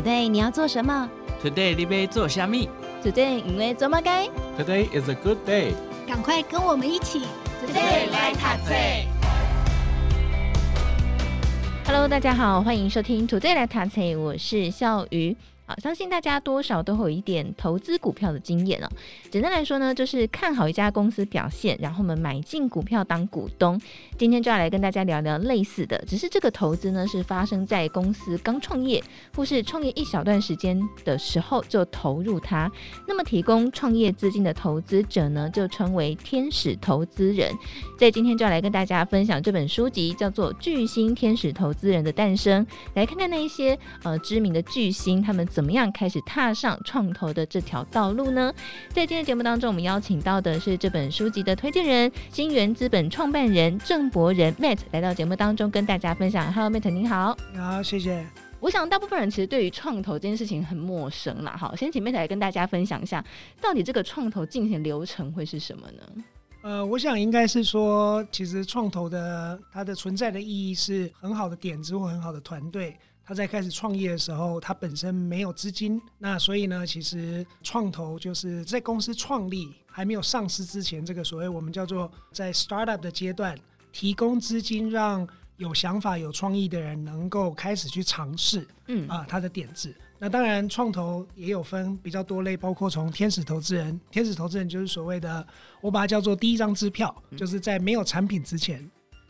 Today 你要做什么？Today 你要做虾米？Today 因为做么该？Today is a good day。赶快跟我们一起，Today 来读册。Hello，大家好，欢迎收听 Today 来读册，我是笑鱼。相信大家多少都会有一点投资股票的经验哦。简单来说呢，就是看好一家公司表现，然后我们买进股票当股东。今天就要来跟大家聊聊类似的，只是这个投资呢是发生在公司刚创业或是创业一小段时间的时候就投入它。那么提供创业资金的投资者呢，就称为天使投资人。在今天就要来跟大家分享这本书籍，叫做《巨星天使投资人的诞生》，来看看那一些呃知名的巨星他们怎。怎么样开始踏上创投的这条道路呢？在今天节目当中，我们邀请到的是这本书籍的推荐人，新源资本创办人郑博仁 Matt 来到节目当中跟大家分享。Hello，Matt，你好。你好，谢谢。我想大部分人其实对于创投这件事情很陌生啦。好，先请 Matt 来跟大家分享一下，到底这个创投进行流程会是什么呢？呃，我想应该是说，其实创投的它的存在的意义是很好的点子或很好的团队。他在开始创业的时候，他本身没有资金，那所以呢，其实创投就是在公司创立还没有上市之前，这个所谓我们叫做在 startup 的阶段，提供资金让有想法、有创意的人能够开始去尝试，嗯啊，他的点子。那当然，创投也有分比较多类，包括从天使投资人，天使投资人就是所谓的，我把它叫做第一张支票，就是在没有产品之前。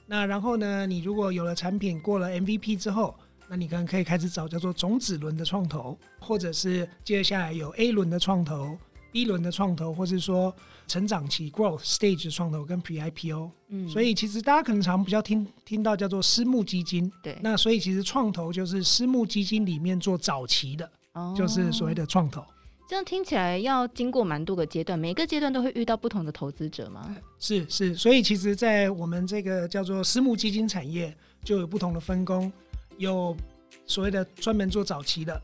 那然后呢，你如果有了产品，过了 MVP 之后。那你可能可以开始找叫做种子轮的创投，或者是接下来有 A 轮的创投、B 轮的创投，或是说成长期 growth stage 创投跟 Pre IPO。嗯，所以其实大家可能常比较听听到叫做私募基金。对，那所以其实创投就是私募基金里面做早期的，哦、就是所谓的创投。这样听起来要经过蛮多个阶段，每个阶段都会遇到不同的投资者吗？是是，所以其实，在我们这个叫做私募基金产业，就有不同的分工。有所谓的专门做早期的，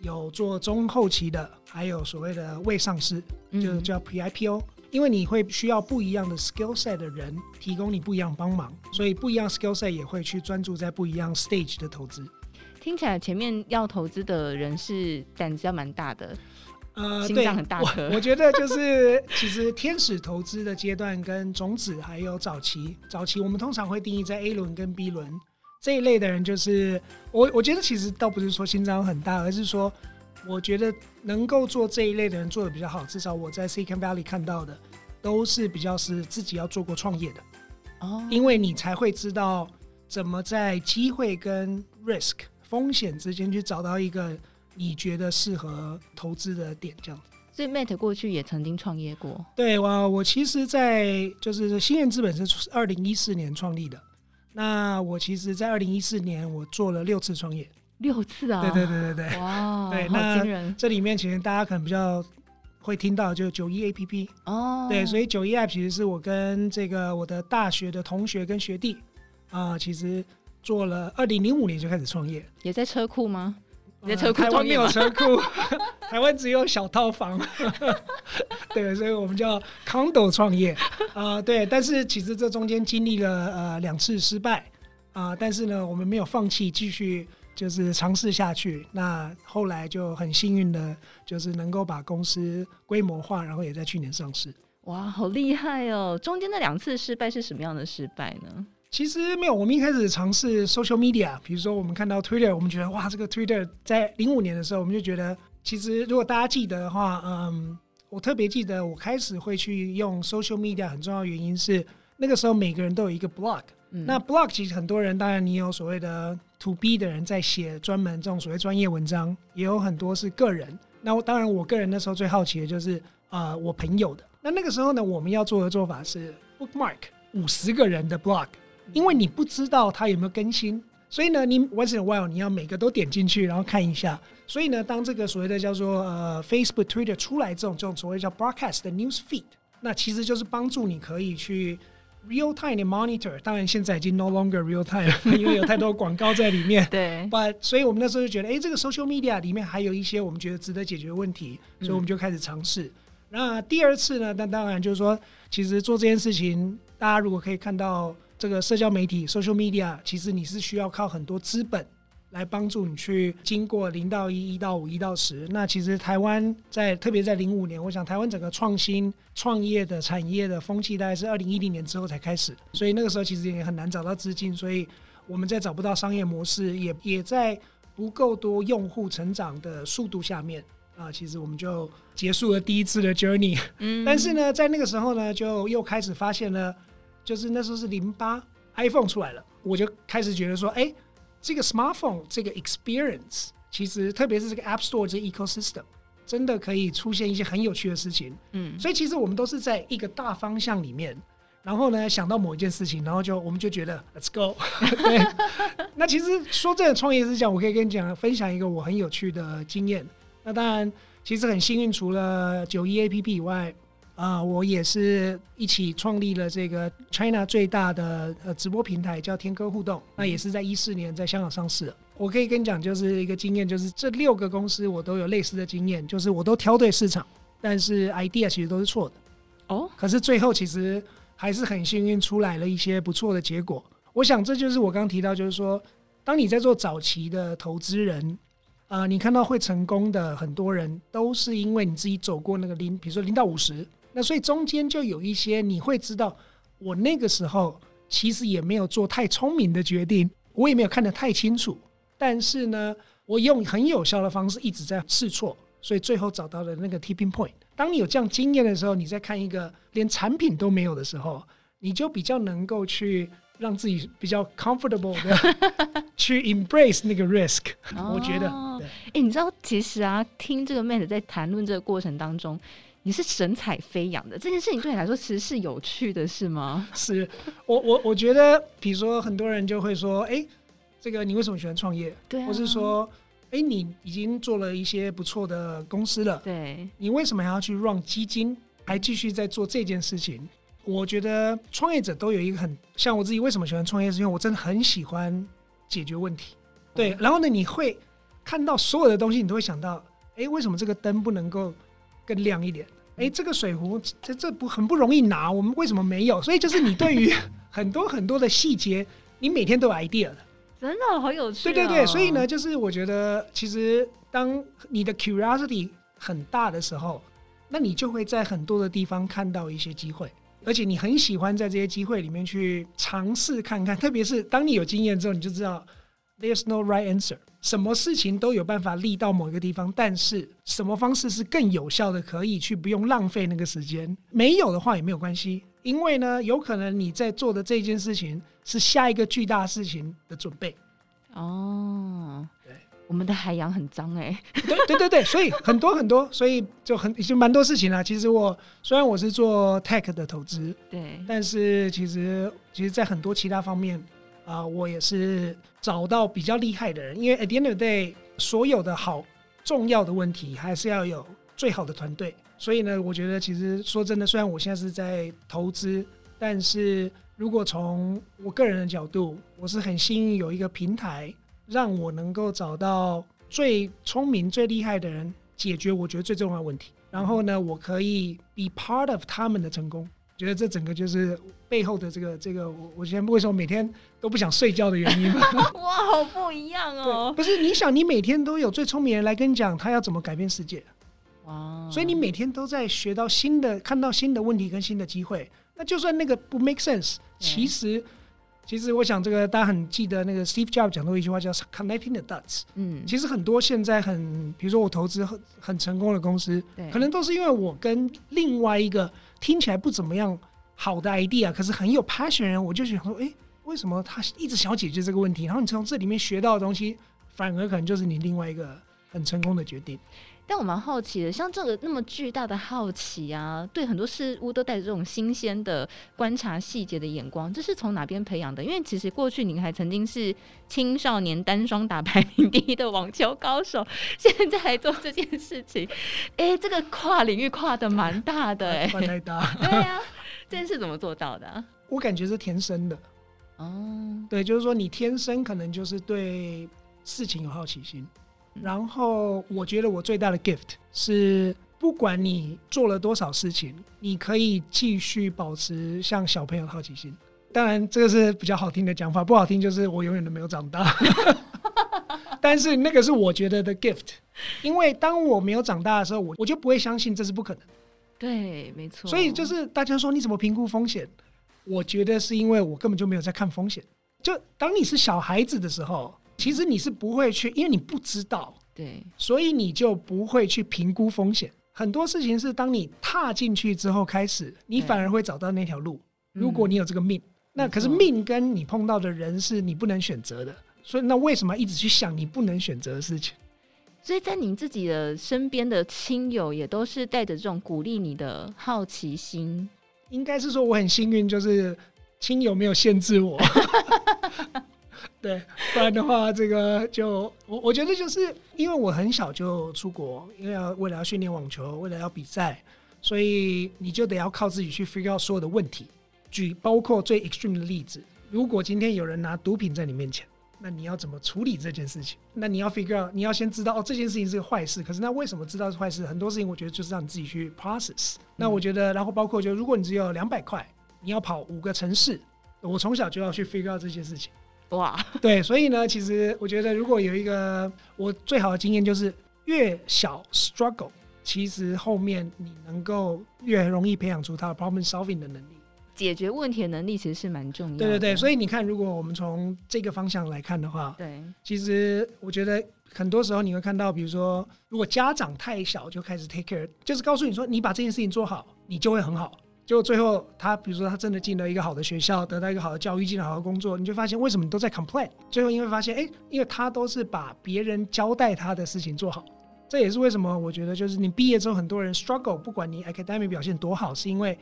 有做中后期的，还有所谓的未上市，就叫 Pre-IPO。因为你会需要不一样的 skill set 的人提供你不一样帮忙，所以不一样 skill set 也会去专注在不一样 stage 的投资。听起来前面要投资的人是胆子要蛮大的，呃，心脏很大颗。我觉得就是 其实天使投资的阶段跟种子还有早期，早期我们通常会定义在 A 轮跟 B 轮。这一类的人就是我，我觉得其实倒不是说心脏很大，而是说我觉得能够做这一类的人做的比较好。至少我在 Silicon Valley 看到的都是比较是自己要做过创业的哦，因为你才会知道怎么在机会跟 risk 风险之间去找到一个你觉得适合投资的点，这样子。所以 Matt 过去也曾经创业过。对，我我其实，在就是新源资本是二零一四年创立的。那我其实，在二零一四年，我做了六次创业，六次啊！对对对对对，哇，对，那！这里面其实大家可能比较会听到，就是九一 APP 哦，对，所以九一 App 其实是我跟这个我的大学的同学跟学弟啊、呃，其实做了二零零五年就开始创业，也在车库吗？呃、台湾没有车库，台湾只有小套房。对，所以我们叫 condo 创业啊、呃。对，但是其实这中间经历了呃两次失败啊、呃，但是呢，我们没有放弃，继续就是尝试下去。那后来就很幸运的，就是能够把公司规模化，然后也在去年上市。哇，好厉害哦！中间那两次失败是什么样的失败呢？其实没有，我们一开始尝试 social media，比如说我们看到 Twitter，我们觉得哇，这个 Twitter 在零五年的时候，我们就觉得，其实如果大家记得的话，嗯，我特别记得我开始会去用 social media 很重要的原因是，那个时候每个人都有一个 blog，嗯，那 blog 其实很多人，当然你有所谓的 to B 的人在写专门这种所谓专业文章，也有很多是个人。那我当然我个人那时候最好奇的就是啊、呃，我朋友的。那那个时候呢，我们要做的做法是 bookmark 五十个人的 blog。因为你不知道它有没有更新，所以呢，你 once in a while 你要每个都点进去，然后看一下。所以呢，当这个所谓的叫做呃 Facebook、Twitter 出来这种这种所谓叫 broadcast 的 news feed，那其实就是帮助你可以去 real time 的 monitor。当然现在已经 no longer real time 了，因为有太多广告在里面。对。But 所以我们那时候就觉得，哎，这个 social media 里面还有一些我们觉得值得解决的问题，所以我们就开始尝试。嗯、那第二次呢，那当然就是说，其实做这件事情，大家如果可以看到。这个社交媒体 （social media） 其实你是需要靠很多资本来帮助你去经过零到一、一到五、一到十。那其实台湾在特别在零五年，我想台湾整个创新创业的产业的风气大概是二零一零年之后才开始，所以那个时候其实也很难找到资金，所以我们在找不到商业模式，也也在不够多用户成长的速度下面啊，其实我们就结束了第一次的 journey。嗯，但是呢，在那个时候呢，就又开始发现了，就是那时候是零八 iPhone 出来了，我就开始觉得说，哎。这个 smartphone 这个 experience，其实特别是这个 App Store 这 ecosystem，真的可以出现一些很有趣的事情。嗯，所以其实我们都是在一个大方向里面，然后呢想到某一件事情，然后就我们就觉得 Let's go。对，那其实说真的创业是讲，我可以跟你讲分享一个我很有趣的经验。那当然，其实很幸运，除了九一 APP 以外。啊、呃，我也是一起创立了这个 China 最大的呃直播平台，叫天歌互动。那也是在一四年在香港上市。我可以跟你讲，就是一个经验，就是这六个公司我都有类似的经验，就是我都挑对市场，但是 idea 其实都是错的。哦，可是最后其实还是很幸运出来了一些不错的结果。我想这就是我刚刚提到，就是说，当你在做早期的投资人。啊、呃，你看到会成功的很多人，都是因为你自己走过那个零，比如说零到五十，那所以中间就有一些你会知道，我那个时候其实也没有做太聪明的决定，我也没有看得太清楚，但是呢，我用很有效的方式一直在试错，所以最后找到了那个 tipping point。当你有这样经验的时候，你在看一个连产品都没有的时候，你就比较能够去。让自己比较 comfortable 的 去 embrace 那个 risk，我觉得。哎、欸，你知道，其实啊，听这个 Matt 在谈论这个过程当中，你是神采飞扬的。这件事情对你来说其实是有趣的，是吗？是我我我觉得，比如说很多人就会说，哎、欸，这个你为什么喜欢创业？对、啊，或是说，哎、欸，你已经做了一些不错的公司了，对，你为什么还要去 run 基金，还继续在做这件事情？我觉得创业者都有一个很像我自己，为什么喜欢创业？是因为我真的很喜欢解决问题。对，然后呢，你会看到所有的东西，你都会想到，哎，为什么这个灯不能够更亮一点？哎，这个水壶这这不很不容易拿，我们为什么没有？所以就是你对于 很多很多的细节，你每天都有 idea 的。真的好有趣哦。对对对，所以呢，就是我觉得其实当你的 curiosity 很大的时候，那你就会在很多的地方看到一些机会。而且你很喜欢在这些机会里面去尝试看看，特别是当你有经验之后，你就知道 there's no right answer，什么事情都有办法立到某一个地方，但是什么方式是更有效的，可以去不用浪费那个时间。没有的话也没有关系，因为呢，有可能你在做的这件事情是下一个巨大事情的准备。哦。对我们的海洋很脏哎，对对对对，所以很多很多，所以就很已经蛮多事情啦。其实我虽然我是做 tech 的投资，对，但是其实其实，在很多其他方面啊、我也是找到比较厉害的人。因为 at the end of the day，所有的好重要的问题，还是要有最好的团队。所以呢，我觉得其实说真的，虽然我现在是在投资，但是如果从我个人的角度，我是很幸运有一个平台。让我能够找到最聪明、最厉害的人，解决我觉得最重要的问题。然后呢，我可以 be part of 他们的成功。觉得这整个就是背后的这个这个，我我现在为什么每天都不想睡觉的原因。哇，好不一样哦！不是，你想，你每天都有最聪明人来跟你讲他要怎么改变世界。哇！所以你每天都在学到新的、看到新的问题跟新的机会。那就算那个不 make sense，其实。其实我想，这个大家很记得那个 Steve Jobs 讲过一句话，叫 “connecting the dots”。嗯，其实很多现在很，比如说我投资很很成功的公司，可能都是因为我跟另外一个听起来不怎么样好的 idea，可是很有 passion 的人，我就想说，哎，为什么他一直想要解决这个问题？然后你从这里面学到的东西，反而可能就是你另外一个很成功的决定。但我蛮好奇的，像这个那么巨大的好奇啊，对很多事物都带着这种新鲜的观察细节的眼光，这是从哪边培养的？因为其实过去您还曾经是青少年单双打排名第一的网球高手，现在还做这件事情，哎、欸，这个跨领域跨的蛮大的、欸，哎，跨太大。对呀、啊，这件事怎么做到的、啊？我感觉是天生的。哦，对，就是说你天生可能就是对事情有好奇心。然后我觉得我最大的 gift 是，不管你做了多少事情，你可以继续保持像小朋友的好奇心。当然，这个是比较好听的讲法，不好听就是我永远都没有长大。但是那个是我觉得的 gift，因为当我没有长大的时候，我我就不会相信这是不可能。对，没错。所以就是大家说你怎么评估风险？我觉得是因为我根本就没有在看风险。就当你是小孩子的时候，其实你是不会去，因为你不知道，对，所以你就不会去评估风险。很多事情是当你踏进去之后开始，你反而会找到那条路。如果你有这个命。那可是命跟你碰到的人是你不能选择的，所以那为什么一直去想你不能选择的事情？所以在你自己的身边的亲友也都是带着这种鼓励你的好奇心。应该是说我很幸运，就是亲友没有限制我。对，不然的话，这个就我我觉得就是因为我很小就出国，因为要为了要训练网球，为了要比赛，所以你就得要靠自己去 figure out 所有的问题。举包括最 extreme 的例子，如果今天有人拿毒品在你面前，那你要怎么处理这件事情？那你要 figure out，你要先知道哦，这件事情是个坏事。可是那为什么知道是坏事？很多事情我觉得就是让你自己去 process。那我觉得，然后包括就如果你只有两百块，你要跑五个城市，我从小就要去 figure out 这些事情。哇，对，所以呢，其实我觉得如果有一个我最好的经验就是，越小 struggle，其实后面你能够越容易培养出他的 problem solving 的能力。解决问题的能力其实是蛮重要的。对对对，所以你看，如果我们从这个方向来看的话，对，其实我觉得很多时候你会看到，比如说，如果家长太小就开始 take care，就是告诉你说，你把这件事情做好，你就会很好。就最后他，比如说他真的进了一个好的学校，得到一个好的教育，进了好的工作，你就发现为什么你都在 complain？最后你会发现，哎，因为他都是把别人交代他的事情做好。这也是为什么我觉得，就是你毕业之后，很多人 struggle，不管你 academic 表现多好，是因为，哎。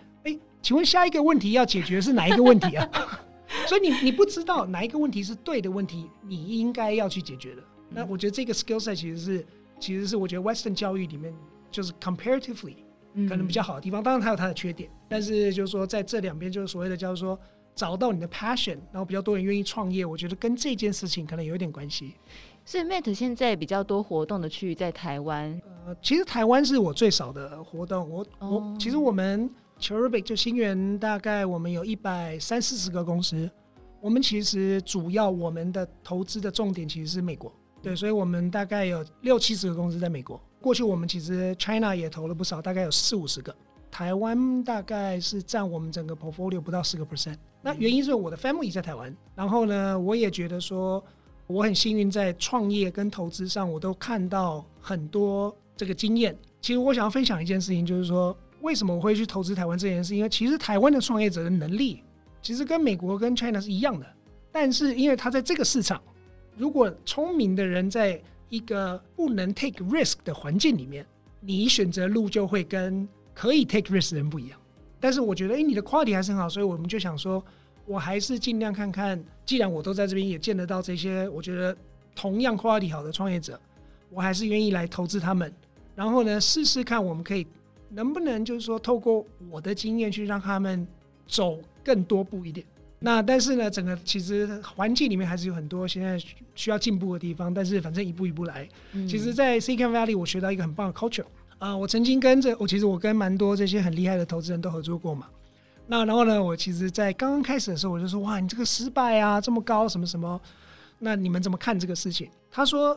请问下一个问题要解决是哪一个问题啊？所以你你不知道哪一个问题是对的问题，你应该要去解决的。那我觉得这个 skill set 其实是其实是我觉得 Western 教育里面就是 comparatively 可能比较好的地方。当然它有它的缺点，但是就是说在这两边就是所谓的叫做找到你的 passion，然后比较多人愿意创业，我觉得跟这件事情可能有一点关系。所以 Mate 现在比较多活动的区域在台湾。呃，其实台湾是我最少的活动。我我其实我们。Cherubic 就新源，大概我们有一百三四十个公司。我们其实主要我们的投资的重点其实是美国，对，所以我们大概有六七十个公司在美国。过去我们其实 China 也投了不少，大概有四五十个。台湾大概是占我们整个 portfolio 不到十个 percent。那原因是我的 family 在台湾，然后呢，我也觉得说我很幸运在创业跟投资上，我都看到很多这个经验。其实我想要分享一件事情，就是说。为什么我会去投资台湾这件事？因为其实台湾的创业者的能力其实跟美国跟 China 是一样的，但是因为他在这个市场，如果聪明的人在一个不能 take risk 的环境里面，你选择路就会跟可以 take risk 的人不一样。但是我觉得，哎，你的 quality 还是很好，所以我们就想说，我还是尽量看看，既然我都在这边也见得到这些，我觉得同样 quality 好的创业者，我还是愿意来投资他们，然后呢，试试看我们可以。能不能就是说，透过我的经验去让他们走更多步一点？那但是呢，整个其实环境里面还是有很多现在需要进步的地方。但是反正一步一步来。嗯、其实，在 Silicon Valley 我学到一个很棒的 culture 啊、呃，我曾经跟着我，其实我跟蛮多这些很厉害的投资人都合作过嘛。那然后呢，我其实，在刚刚开始的时候，我就说：哇，你这个失败啊这么高，什么什么？那你们怎么看这个事情？他说：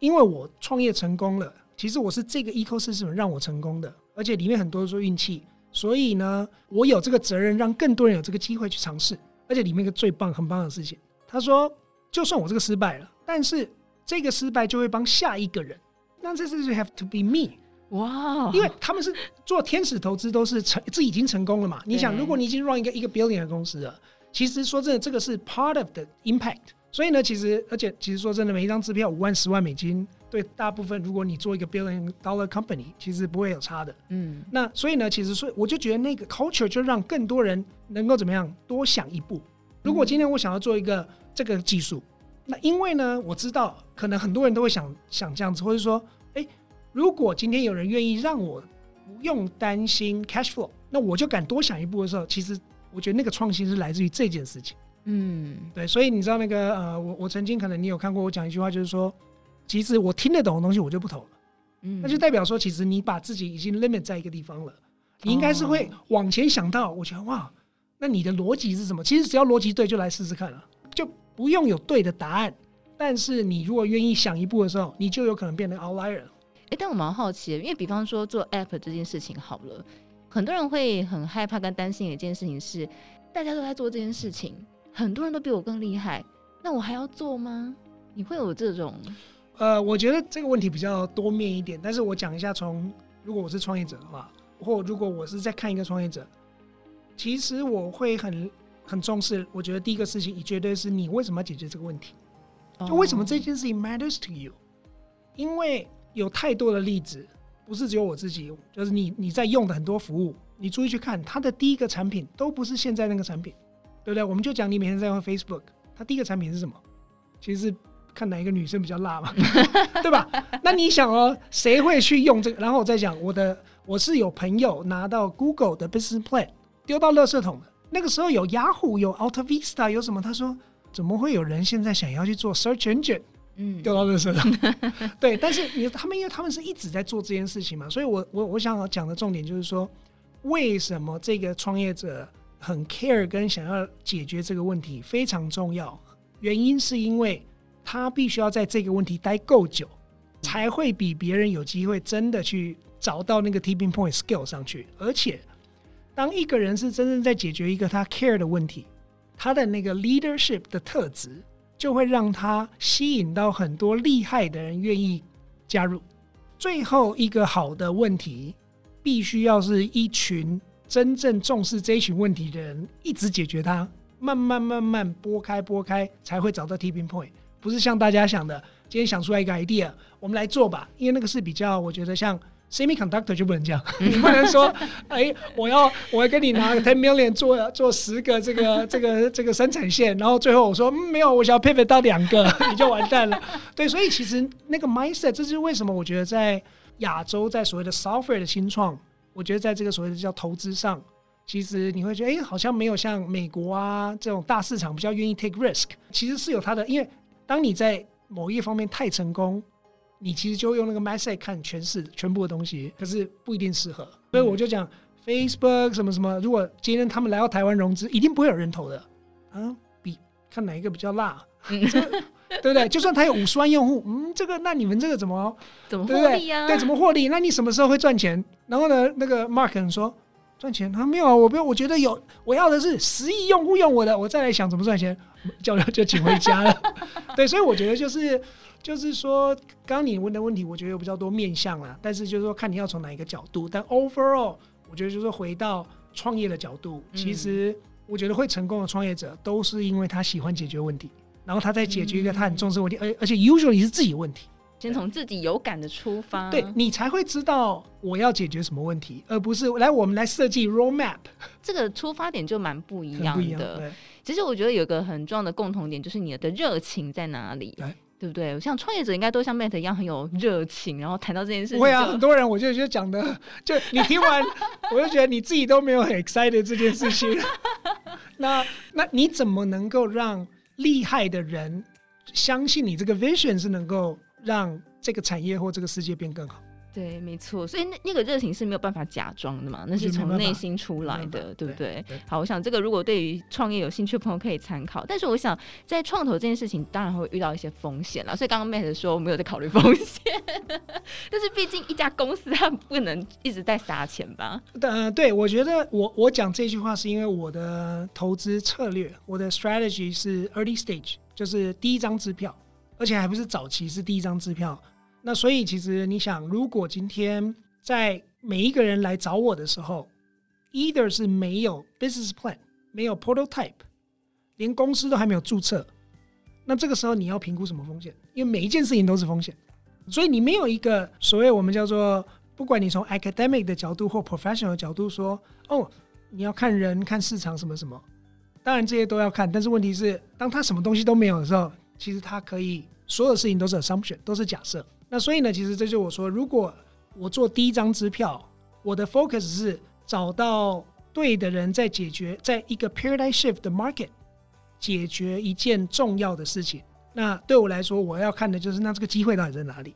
因为我创业成功了，其实我是这个 ecosystem 让我成功的。而且里面很多都是运气，所以呢，我有这个责任让更多人有这个机会去尝试。而且里面一个最棒、很棒的事情，他说，就算我这个失败了，但是这个失败就会帮下一个人。那这是 have to be me，哇！因为他们是做天使投资，都是成，这已经成功了嘛。你想，如果你已经 run 一个一个 billion 的公司了，其实说真的，这个是 part of the impact。所以呢，其实而且其实说真的，每一张支票五万、十万美金。对大部分，如果你做一个 billion dollar company，其实不会有差的。嗯，那所以呢，其实所以我就觉得那个 culture 就让更多人能够怎么样多想一步。如果今天我想要做一个这个技术，那因为呢，我知道可能很多人都会想想这样子，或者说，哎，如果今天有人愿意让我不用担心 cash flow，那我就敢多想一步的时候，其实我觉得那个创新是来自于这件事情。嗯，对，所以你知道那个呃，我我曾经可能你有看过我讲一句话，就是说。其实我听得懂的东西我就不投了，嗯，那就代表说，其实你把自己已经 limit 在一个地方了，你应该是会往前想到，我觉得哇，那你的逻辑是什么？其实只要逻辑对，就来试试看了，就不用有对的答案，但是你如果愿意想一步的时候，你就有可能变成 outlier。哎、欸，但我蛮好奇的，因为比方说做 app 这件事情好了，很多人会很害怕跟担心的一件事情是，大家都在做这件事情，很多人都比我更厉害，那我还要做吗？你会有这种？呃，我觉得这个问题比较多面一点，但是我讲一下从，如果我是创业者的话，或如果我是在看一个创业者，其实我会很很重视。我觉得第一个事情，你绝对是你为什么要解决这个问题？就为什么这件事情 matters to you？因为有太多的例子，不是只有我自己，就是你你在用的很多服务，你注意去看，它的第一个产品都不是现在那个产品，对不对？我们就讲你每天在用 Facebook，它第一个产品是什么？其实是。看哪一个女生比较辣嘛，对吧？那你想哦，谁会去用这个？然后我再讲我的，我是有朋友拿到 Google 的 Business Plan 丢到垃圾桶的。那个时候有 Yahoo，有 Alta Vista，有什么？他说怎么会有人现在想要去做 Search Engine？嗯，丢到垃圾桶。对，但是你他们因为他们是一直在做这件事情嘛，所以我我我想要讲的重点就是说，为什么这个创业者很 care 跟想要解决这个问题非常重要？原因是因为。他必须要在这个问题待够久，才会比别人有机会真的去找到那个 tipping point skill 上去。而且，当一个人是真正在解决一个他 care 的问题，他的那个 leadership 的特质就会让他吸引到很多厉害的人愿意加入。最后一个好的问题，必须要是一群真正重视这一群问题的人一直解决它，慢慢慢慢拨开拨开，才会找到 tipping point。不是像大家想的，今天想出来一个 idea，我们来做吧。因为那个是比较，我觉得像 semiconductor 就不能这样，你 不能说，哎，我要我要跟你拿 ten million 做做十个这个这个这个生产线，然后最后我说、嗯、没有，我想要 pivot 到两个，你就完蛋了。对，所以其实那个 mindset，这是为什么我觉得在亚洲，在所谓的 software 的新创，我觉得在这个所谓的叫投资上，其实你会觉得，哎，好像没有像美国啊这种大市场比较愿意 take risk，其实是有它的，因为。当你在某一方面太成功，你其实就用那个 mindset 看全市全部的东西，可是不一定适合。所以我就讲、嗯、Facebook 什么什么，如果今天他们来到台湾融资，一定不会有人投的啊。比看哪一个比较辣，嗯、对不对？就算他有五十万用户，嗯，这个那你们这个怎么怎么获利啊？对，怎么获利？那你什么时候会赚钱？然后呢，那个 Mark 说。赚钱他、啊、没有啊，我不用，我觉得有，我要的是十亿用户用我的，我再来想怎么赚钱，教练就请回家了。对，所以我觉得就是就是说，刚刚你问的问题，我觉得有比较多面向啦，但是就是说看你要从哪一个角度。但 overall，我觉得就是回到创业的角度，其实我觉得会成功的创业者都是因为他喜欢解决问题，然后他在解决一个他很重视的问题，而而且 usually 是自己的问题。先从自己有感的出发，对，你才会知道我要解决什么问题，而不是来我们来设计 roadmap。这个出发点就蛮不一样的。其实我觉得有个很重要的共同点，就是你的热情在哪里，对，对不对？像创业者应该都像 Matt 一样很有热情，然后谈到这件事情。会啊，很多人我就觉得讲的，就你听完，我就觉得你自己都没有很 excited 这件事情。那那你怎么能够让厉害的人相信你这个 vision 是能够？让这个产业或这个世界变更好。对，没错。所以那那个热情是没有办法假装的嘛，那是从内心出来的，对不对？对，好，我想这个如果对于创业有兴趣的朋友可以参考。但是我想在创投这件事情，当然会遇到一些风险了。所以刚刚 Matt 说我没有在考虑风险，但是毕竟一家公司它不能一直在撒钱吧？呃，对，我觉得我我讲这句话是因为我的投资策略，我的 strategy 是 early stage，就是第一张支票。而且还不是早期，是第一张支票。那所以其实你想，如果今天在每一个人来找我的时候，either 是没有 business plan，没有 prototype，连公司都还没有注册，那这个时候你要评估什么风险？因为每一件事情都是风险，所以你没有一个所谓我们叫做，不管你从 academic 的角度或 professional 的角度说，哦，你要看人、看市场什么什么，当然这些都要看，但是问题是，当他什么东西都没有的时候。其实他可以，所有事情都是 assumption，都是假设。那所以呢，其实这就是我说，如果我做第一张支票，我的 focus 是找到对的人，在解决，在一个 paradigm shift 的 market 解决一件重要的事情。那对我来说，我要看的就是那这个机会到底在哪里，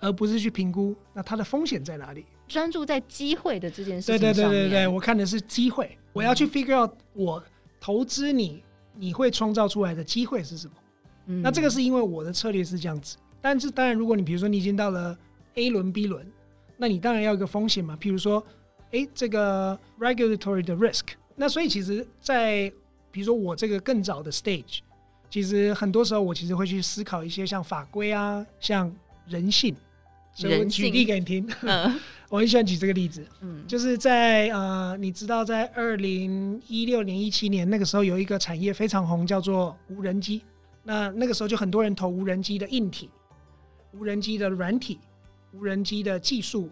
而不是去评估那它的风险在哪里。专注在机会的这件事情。对对对对对，我看的是机会，我要去 figure out 我投资你，你会创造出来的机会是什么。嗯、那这个是因为我的策略是这样子。但是当然，如果你比如说你已经到了 A 轮、B 轮，那你当然要有一个风险嘛。譬如说，哎、欸，这个 regulatory 的 risk。那所以其实，在比如说我这个更早的 stage，其实很多时候我其实会去思考一些像法规啊，像人性。所以我举例给你听，嗯、我很喜欢举这个例子，嗯，就是在呃，你知道在二零一六年、一七年那个时候，有一个产业非常红，叫做无人机。那那个时候就很多人投无人机的硬体、无人机的软体、无人机的技术。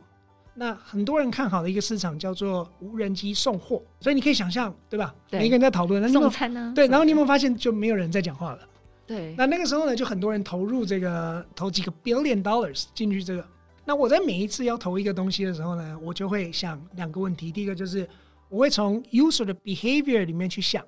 那很多人看好的一个市场叫做无人机送货。所以你可以想象，对吧？对，每个人在讨论送餐呢。对，然后你有没有发现就没有人在讲话了？对。那那个时候呢，就很多人投入这个投几个 billion dollars 进去这个。那我在每一次要投一个东西的时候呢，我就会想两个问题。第一个就是我会从 user 的 behavior 里面去想，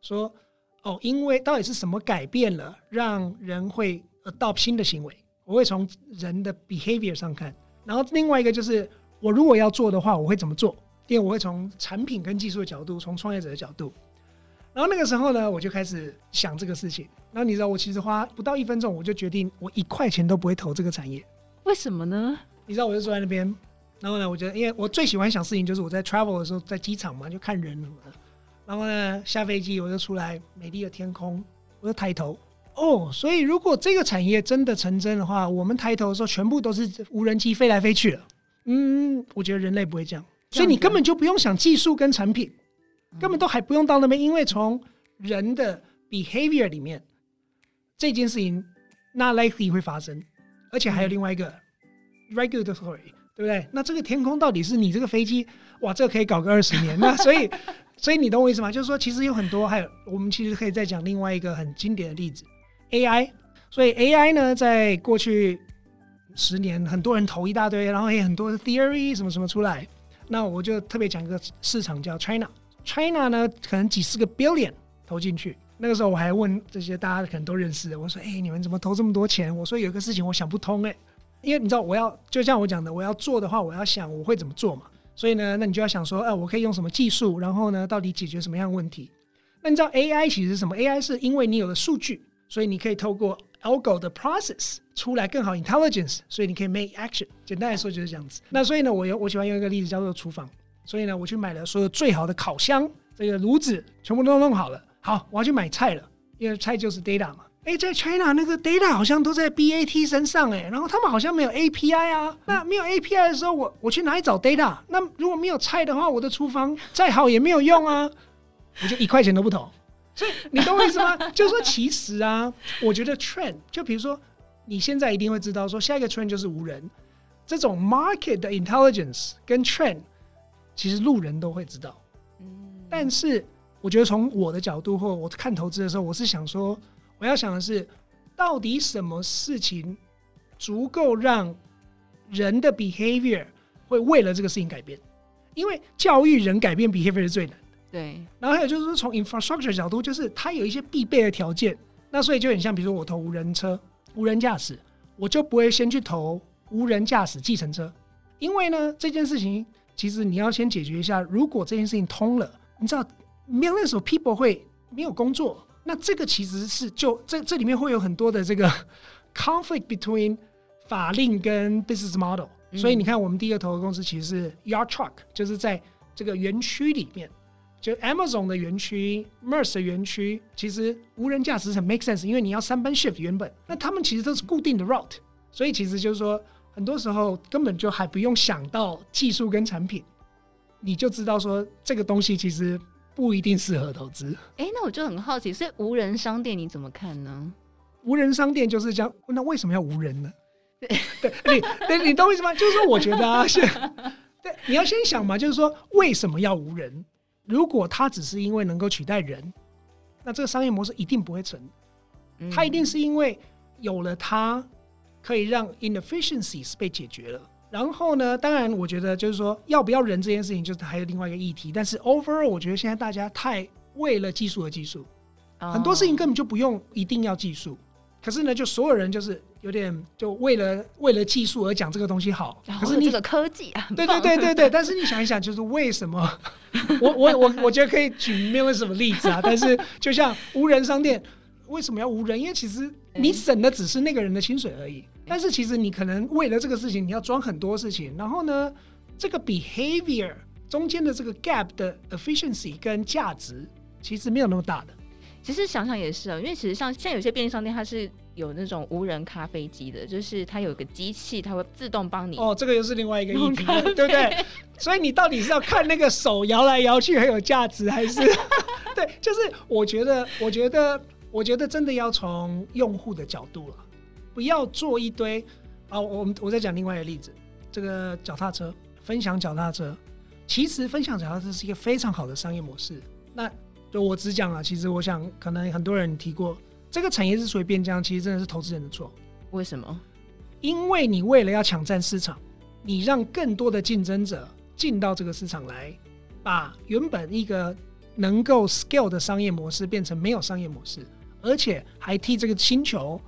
说哦，因为到底是什么改变了，让人会 adopt 新的行为？我会从人的 behavior 上看。然后另外一个就是我如果要做的话，我会怎么做？因为我会从产品跟技术的角度，从创业者的角度。然后那个时候呢，我就开始想这个事情。然后你知道，我其实花不到一分钟，我就决定我一块钱都不会投这个产业。为什么呢？你知道我就坐在那边，然后呢，我觉得因为我最喜欢想事情就是我在 travel 的时候，在机场嘛，就看人什么的。然后呢，下飞机我就出来，美丽的天空，我就抬头。哦，所以如果这个产业真的成真的话，我们抬头的时候全部都是无人机飞来飞去了。嗯，我觉得人类不会这样，所以你根本就不用想技术跟产品，根本都还不用到那边，因为从人的 behavior 里面，这件事情 not likely 会发生。而且还有另外一个 regulatory，对不对？那这个天空到底是你这个飞机，哇，这个可以搞个二十年。那 所以，所以你懂我意思吗？就是说，其实有很多，还有我们其实可以再讲另外一个很经典的例子，AI。所以 AI 呢，在过去十年，很多人投一大堆，然后也很多的 theory 什么什么出来。那我就特别讲一个市场叫 China。China 呢，可能几十个 billion 投进去。那个时候我还问这些大家可能都认识，我说：“哎、你们怎么投这么多钱？”我说：“有一个事情我想不通，哎，因为你知道我要就像我讲的，我要做的话，我要想我会怎么做嘛。所以呢，那你就要想说，哎、我可以用什么技术？然后呢，到底解决什么样的问题？那你知道 AI 其实是什么？AI 是因为你有了数据，所以你可以透过 algo 的 process 出来更好 intelligence，所以你可以 make action。简单来说就是这样子。那所以呢，我有我喜欢用一个例子叫做厨房。所以呢，我去买了所有最好的烤箱，这个炉子全部都弄好了。好，我要去买菜了。因为菜就是 data 嘛，哎，在 China 那个 data 好像都在 BAT 身上哎，然后他们好像没有 API 啊。那没有 API 的时候，我我去哪里找 data？那如果没有菜的话，我的厨房再好也没有用啊。我就一块钱都不投。所以你懂我意思吗？就是说，其实啊，我觉得 trend 就比如说，你现在一定会知道说，下一个 trend 就是无人。这种 market 的 intelligence 跟 trend，其实路人都会知道。嗯但是。我觉得从我的角度或我看投资的时候，我是想说，我要想的是，到底什么事情足够让人的 behavior 会为了这个事情改变？因为教育人改变 behavior 是最难的。对。然后还有就是说，从 infrastructure 角度，就是它有一些必备的条件。那所以就很像，比如说我投无人车、无人驾驶，我就不会先去投无人驾驶计程车，因为呢，这件事情其实你要先解决一下，如果这件事情通了，你知道。Millions of people 会没有工作，那这个其实是就这这里面会有很多的这个 conflict between 法令跟 business model，嗯。所以你看，我们第一个投的公司其实是 Yard Truck，就是在这个园区里面，就 Amazon 的园区、Maersk 的园区，其实无人驾驶很 make sense，因为你要三班 shift 原本，那他们其实都是固定的 route，所以其实就是说，很多时候根本就还不用想到技术跟产品，你就知道说这个东西其实。不一定适合投资。哎、欸，那我就很好奇，所以无人商店你怎么看呢？无人商店就是这样，那为什么要无人呢？对，对，你对，你懂我意思吗？就是说，我觉得啊，是，对，你要先想嘛，就是说，为什么要无人？如果它只是因为能够取代人，那这个商业模式一定不会成。它一定是因为有了它，可以让 inefficiencies 被解决了。然后呢，当然，我觉得就是说，要不要人这件事情，就是还有另外一个议题。但是 overall，我觉得现在大家太为了技术而技术，oh. 很多事情根本就不用一定要技术。可是呢，就所有人就是有点就为了为了技术而讲这个东西好。可是你这个科技啊，对对对对对。但是你想一想，就是为什么？我我我我觉得可以举没有什么例子啊。但是就像无人商店，为什么要无人？因为其实你省的只是那个人的薪水而已。但是其实你可能为了这个事情，你要装很多事情。然后呢，这个 behavior 中间的这个 gap 的 efficiency 跟价值，其实没有那么大的。其实想想也是啊，因为其实像现在有些便利商店，它是有那种无人咖啡机的，就是它有个机器，它会自动帮你。哦，这个又是另外一个议题，对不对？所以你到底是要看那个手摇来摇去很有价值，还是 对？就是我觉得，我觉得，我觉得真的要从用户的角度了，不要做一堆啊。我们我再讲另外一个例子，这个脚踏车分享脚踏车，其实分享脚踏车是一个非常好的商业模式。那就我只讲了，其实我想可能很多人提过，这个产业之所以变这样，其实真的是投资人的错。为什么？因为你为了要抢占市场，你让更多的竞争者进到这个市场来，把原本一个能够 scale 的商业模式变成没有商业模式，而且还替这个星球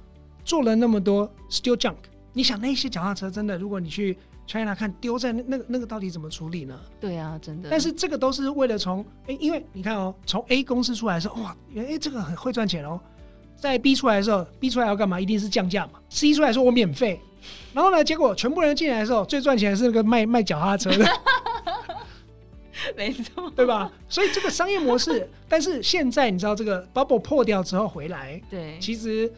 做了那么多 still junk。你想那些脚踏车真的，如果你去。China 看丢在那那个那个到底怎么处理呢？对啊，真的。但是这个都是为了从哎、欸，因为你看哦，从 A 公司出来的时候，哇，原来哎这个很会赚钱哦。在 B 出来的时候，B 出来要干嘛？一定是降价嘛。C 出来说我免费，然后呢，结果全部人进来的时候，最赚钱的是那个卖卖脚踏车的，没错，对吧？所以这个商业模式，但是现在你知道这个 bubble 破掉之后回来，对，其实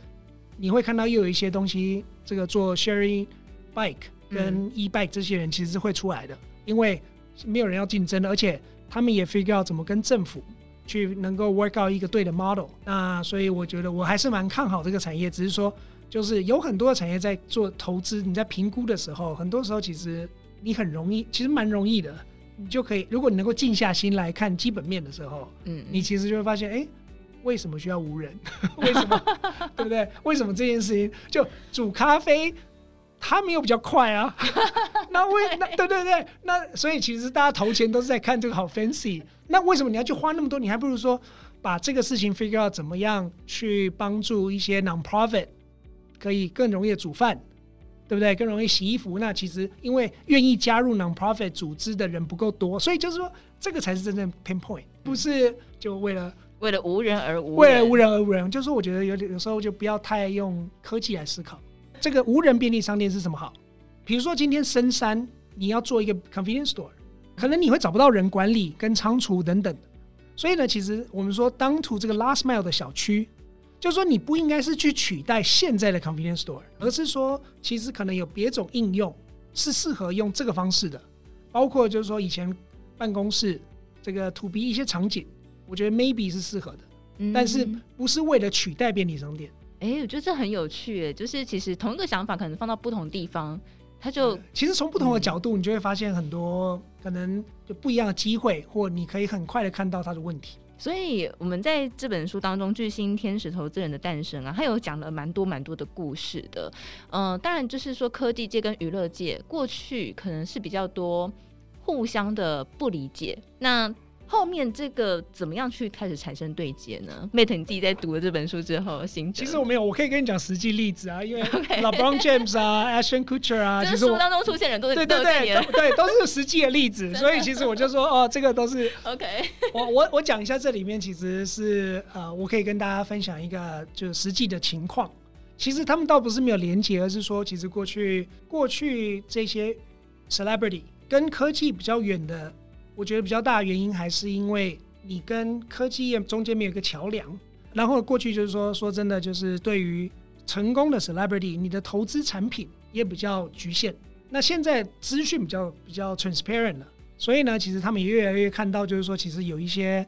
你会看到又有一些东西，这个做 sharing bike。跟 e-bike 这些人其实是会出来的，嗯、因为没有人要竞争的，而且他们也 figure out 怎么跟政府去能够 work out 一个对的 model。那所以我觉得我还是蛮看好这个产业，只是说就是有很多的产业在做投资，你在评估的时候，很多时候其实你很容易，其实蛮容易的，你就可以，如果你能够静下心来看基本面的时候，嗯，你其实就会发现，哎、欸，为什么需要无人？为什么？对不对？为什么这件事情就煮咖啡？他没有比较快啊，那为那对对对，那所以其实大家投钱都是在看这个好 fancy，那为什么你要去花那么多？你还不如说把这个事情 figure out 怎么样去帮助一些 non-profit 可以更容易煮饭，对不对？更容易洗衣服。那其实因为愿意加入 non-profit 组织的人不够多，所以就是说这个才是真正 pinpoint，不是就为了为了无人而无人，为了无人而无人。就是我觉得有点有时候就不要太用科技来思考。这个无人便利商店是什么好？比如说今天深山，你要做一个 convenience store，可能你会找不到人管理跟仓储等等。所以呢，其实我们说 down to 这个 last mile 的小区，就是说你不应该是去取代现在的 convenience store，而是说其实可能有别种应用是适合用这个方式的，包括就是说以前办公室这个 to B 一些场景，我觉得 maybe 是适合的，但是不是为了取代便利商店。哎、欸，我觉得这很有趣，就是其实同一个想法，可能放到不同地方，它就其实从不同的角度，你就会发现很多可能就不一样的机会，或你可以很快的看到他的问题。所以我们在这本书当中，《巨星天使投资人的诞生》啊，他有讲了蛮多蛮多的故事的。嗯、呃，当然就是说科技界跟娱乐界过去可能是比较多互相的不理解。那后面这个怎么样去开始产生对接呢？Mate，你自己在读了这本书之后，心得。其实我没有，我可以跟你讲实际例子啊，因为 LeBron James 啊，Ashton Kutcher 啊，其实书当中出现人都是对对对都对，都是实际的例子，所以其实我就说哦，这个都是 OK。我我我讲一下这里面其实是呃，我可以跟大家分享一个就是实际的情况。其实他们倒不是没有连接，而是说其实过去过去这些 celebrity 跟科技比较远的。我觉得比较大的原因还是因为你跟科技业中间没有一个桥梁，然后过去就是说说真的，就是对于成功的 celebrity，你的投资产品也比较局限。那现在资讯比较比较 transparent 了，所以呢，其实他们也越来越看到，就是说其实有一些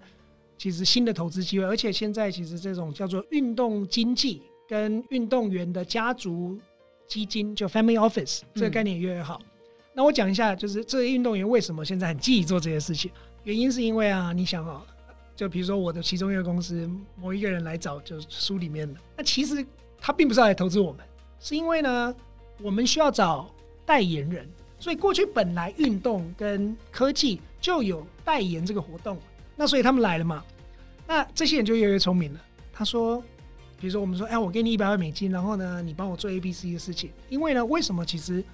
其实新的投资机会，而且现在其实这种叫做运动经济跟运动员的家族基金，就 family office 这个概念也越来越好。嗯那我讲一下，就是这些运动员为什么现在很积极做这些事情？原因是因为啊，你想啊，就比如说我的其中一个公司某一个人来找，就是书里面的，那其实他并不是要来投资我们，是因为呢，我们需要找代言人，所以过去本来运动跟科技就有代言这个活动，那所以他们来了嘛，那这些人就越来越聪明了。他说，比如说我们说，哎，我给你一百万美金，然后呢，你帮我做 A、B、C 的事情，因为呢，为什么其实？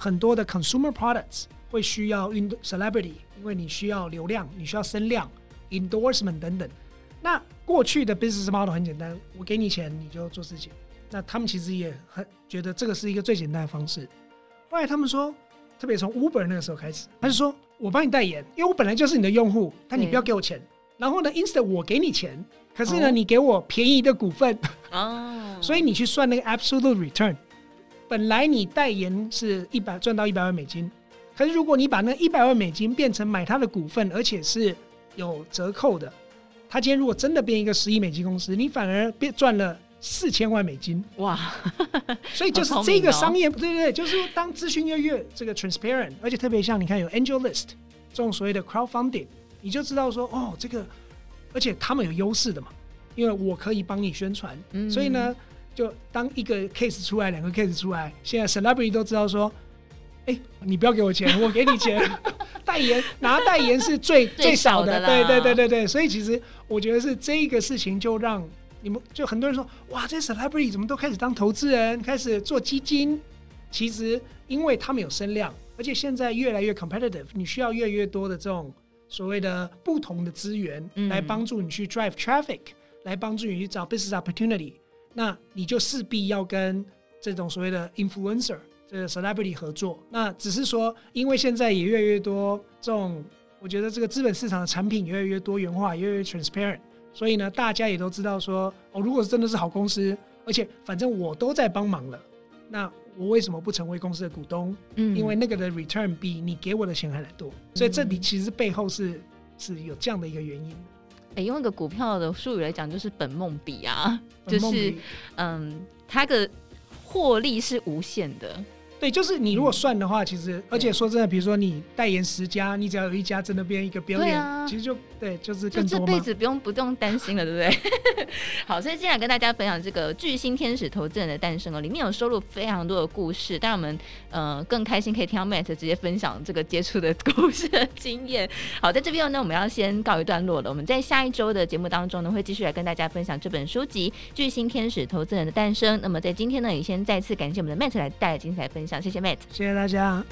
很多的 consumer products 会需要运动 celebrity，因为你需要流量，你需要声量，endorsement 等等。那过去的 business model 很简单，我给你钱，你就做事情。那他们其实也很觉得这个是一个最简单的方式。后来他们说，特别从 Uber 那个时候开始，他就说我帮你代言，因为我本来就是你的用户，但你不要给我钱。然后呢，Instead 我给你钱，可是呢，哦、你给我便宜的股份哦，所以你去算那个 Absolute Return。本来你代言是一百赚到一百万美金，可是如果你把那一百万美金变成买他的股份，而且是有折扣的，他今天如果真的变一个十亿美金公司，你反而变赚了四千万美金哇！所以就是这个商业，哦、对对对，就是当资讯越越这个 transparent，而且特别像你看有 Angel List 这种所谓的 crowdfunding，你就知道说哦，这个而且他们有优势的嘛，因为我可以帮你宣传，嗯、所以呢。就当一个 case 出来，两个 case 出来，现在 celebrity 都知道说，哎、欸，你不要给我钱，我给你钱，代言拿代言是最最少的，对对对对对，所以其实我觉得是这个事情就让你们就很多人说，哇，这 celebrity 怎么都开始当投资人，开始做基金？其实因为他们有声量，而且现在越来越 competitive，你需要越来越多的这种所谓的不同的资源来帮助你去 drive traffic，、嗯、来帮助你去找 business opportunity。那你就势必要跟这种所谓的 influencer 这个 celebrity 合作。那只是说，因为现在也越来越多这种，我觉得这个资本市场的产品越来越多元化，越来越 transparent。所以呢，大家也都知道说，哦，如果真的是好公司，而且反正我都在帮忙了，那我为什么不成为公司的股东？嗯，因为那个的 return 比你给我的钱还来多。所以这里其实背后是是有这样的一个原因。哎，用一个股票的术语来讲，就是本梦比啊，就是嗯，它的获利是无限的。对，就是你如果算的话，其实而且说真的，比如说你代言十家，你只要有一家真的变一个表演，啊、其实就对，就是这辈子不用不用担心了，对不对？好，所以接下来跟大家分享这个巨星天使投资人的诞生哦，里面有收录非常多的故事，但我们呃更开心可以听到 Matt 直接分享这个接触的故事的经验。好，在这边呢，我们要先告一段落了。我们在下一周的节目当中呢，会继续来跟大家分享这本书籍《巨星天使投资人的诞生》。那么在今天呢，也先再次感谢我们的 Matt 来带来精彩分享。谢谢妹子谢谢大家。